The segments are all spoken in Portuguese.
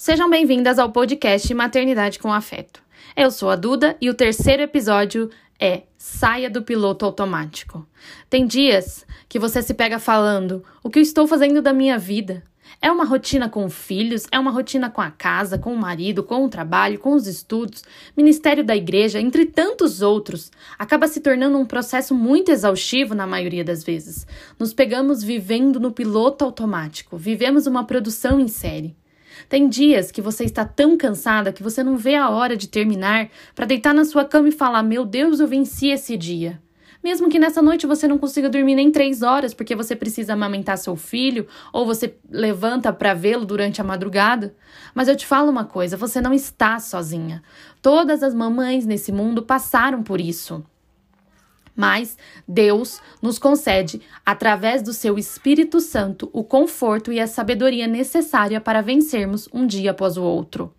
Sejam bem-vindas ao podcast Maternidade com Afeto. Eu sou a Duda e o terceiro episódio é Saia do piloto automático. Tem dias que você se pega falando: o que eu estou fazendo da minha vida? É uma rotina com filhos, é uma rotina com a casa, com o marido, com o trabalho, com os estudos, ministério da igreja, entre tantos outros. Acaba se tornando um processo muito exaustivo na maioria das vezes. Nos pegamos vivendo no piloto automático, vivemos uma produção em série. Tem dias que você está tão cansada que você não vê a hora de terminar para deitar na sua cama e falar: Meu Deus, eu venci esse dia. Mesmo que nessa noite você não consiga dormir nem três horas porque você precisa amamentar seu filho ou você levanta para vê-lo durante a madrugada. Mas eu te falo uma coisa: você não está sozinha. Todas as mamães nesse mundo passaram por isso mas Deus nos concede, através do seu Espírito Santo, o conforto e a sabedoria necessária para vencermos um dia após o outro.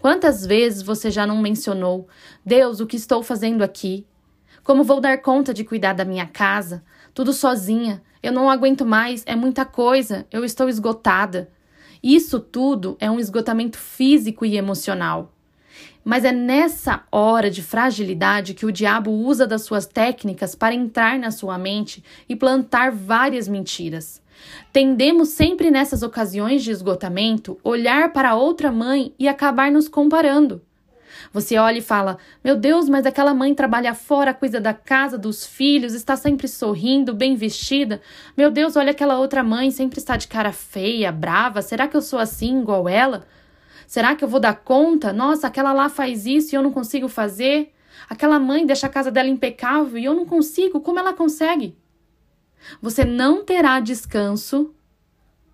Quantas vezes você já não mencionou: Deus, o que estou fazendo aqui? Como vou dar conta de cuidar da minha casa? Tudo sozinha. Eu não aguento mais, é muita coisa, eu estou esgotada. Isso tudo é um esgotamento físico e emocional. Mas é nessa hora de fragilidade que o diabo usa das suas técnicas para entrar na sua mente e plantar várias mentiras. Tendemos sempre nessas ocasiões de esgotamento olhar para outra mãe e acabar nos comparando. Você olha e fala: Meu Deus, mas aquela mãe trabalha fora, cuida da casa, dos filhos, está sempre sorrindo, bem vestida. Meu Deus, olha aquela outra mãe, sempre está de cara feia, brava. Será que eu sou assim, igual ela? Será que eu vou dar conta? Nossa, aquela lá faz isso e eu não consigo fazer. Aquela mãe deixa a casa dela impecável e eu não consigo. Como ela consegue? Você não terá descanso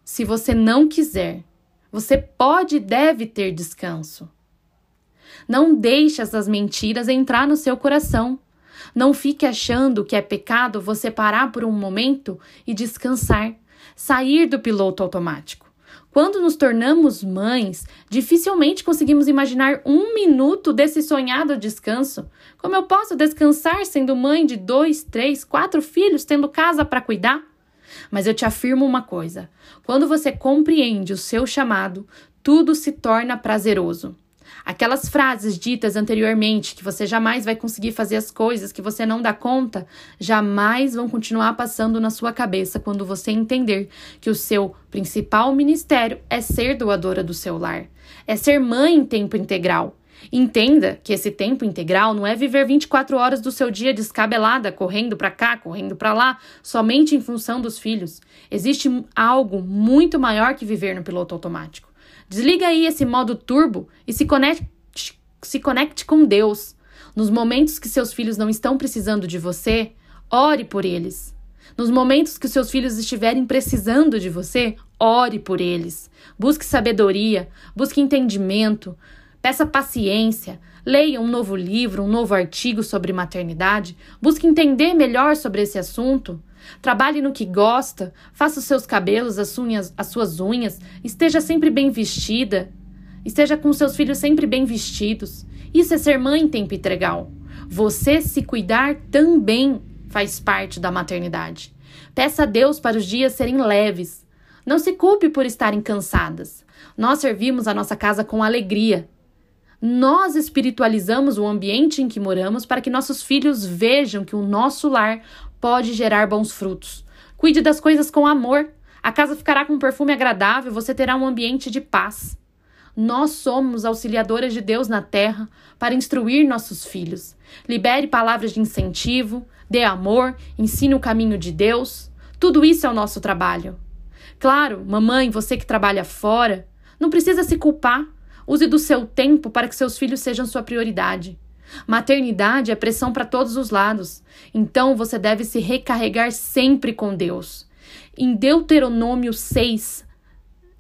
se você não quiser. Você pode e deve ter descanso. Não deixe essas mentiras entrar no seu coração. Não fique achando que é pecado você parar por um momento e descansar, sair do piloto automático. Quando nos tornamos mães, dificilmente conseguimos imaginar um minuto desse sonhado descanso. Como eu posso descansar sendo mãe de dois, três, quatro filhos, tendo casa para cuidar? Mas eu te afirmo uma coisa: quando você compreende o seu chamado, tudo se torna prazeroso. Aquelas frases ditas anteriormente que você jamais vai conseguir fazer as coisas que você não dá conta, jamais vão continuar passando na sua cabeça quando você entender que o seu principal ministério é ser doadora do seu lar, é ser mãe em tempo integral. Entenda que esse tempo integral não é viver 24 horas do seu dia descabelada, correndo para cá, correndo para lá, somente em função dos filhos. Existe algo muito maior que viver no piloto automático. Desliga aí esse modo turbo e se conecte, se conecte com Deus. Nos momentos que seus filhos não estão precisando de você, ore por eles. Nos momentos que seus filhos estiverem precisando de você, ore por eles. Busque sabedoria, busque entendimento, peça paciência, leia um novo livro, um novo artigo sobre maternidade, busque entender melhor sobre esse assunto. Trabalhe no que gosta, faça os seus cabelos, as, unhas, as suas unhas, esteja sempre bem vestida, esteja com seus filhos sempre bem vestidos. Isso é ser mãe em tempo integral. Você se cuidar também faz parte da maternidade. Peça a Deus para os dias serem leves. Não se culpe por estarem cansadas. Nós servimos a nossa casa com alegria. Nós espiritualizamos o ambiente em que moramos para que nossos filhos vejam que o nosso lar pode gerar bons frutos. Cuide das coisas com amor. A casa ficará com um perfume agradável, você terá um ambiente de paz. Nós somos auxiliadoras de Deus na terra para instruir nossos filhos. Libere palavras de incentivo, dê amor, ensine o caminho de Deus. Tudo isso é o nosso trabalho. Claro, mamãe, você que trabalha fora, não precisa se culpar. Use do seu tempo para que seus filhos sejam sua prioridade. Maternidade é pressão para todos os lados, então você deve se recarregar sempre com Deus. Em Deuteronômio 6,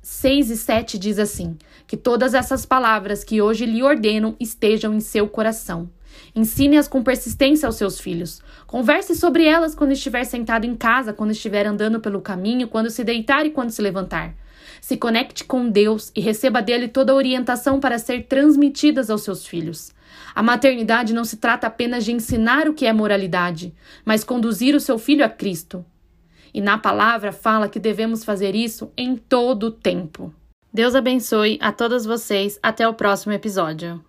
6 e 7 diz assim: Que todas essas palavras que hoje lhe ordeno estejam em seu coração. Ensine-as com persistência aos seus filhos. Converse sobre elas quando estiver sentado em casa, quando estiver andando pelo caminho, quando se deitar e quando se levantar. Se conecte com Deus e receba dele toda a orientação para ser transmitidas aos seus filhos. A maternidade não se trata apenas de ensinar o que é moralidade, mas conduzir o seu filho a Cristo. E na palavra fala que devemos fazer isso em todo o tempo. Deus abençoe a todas vocês. Até o próximo episódio.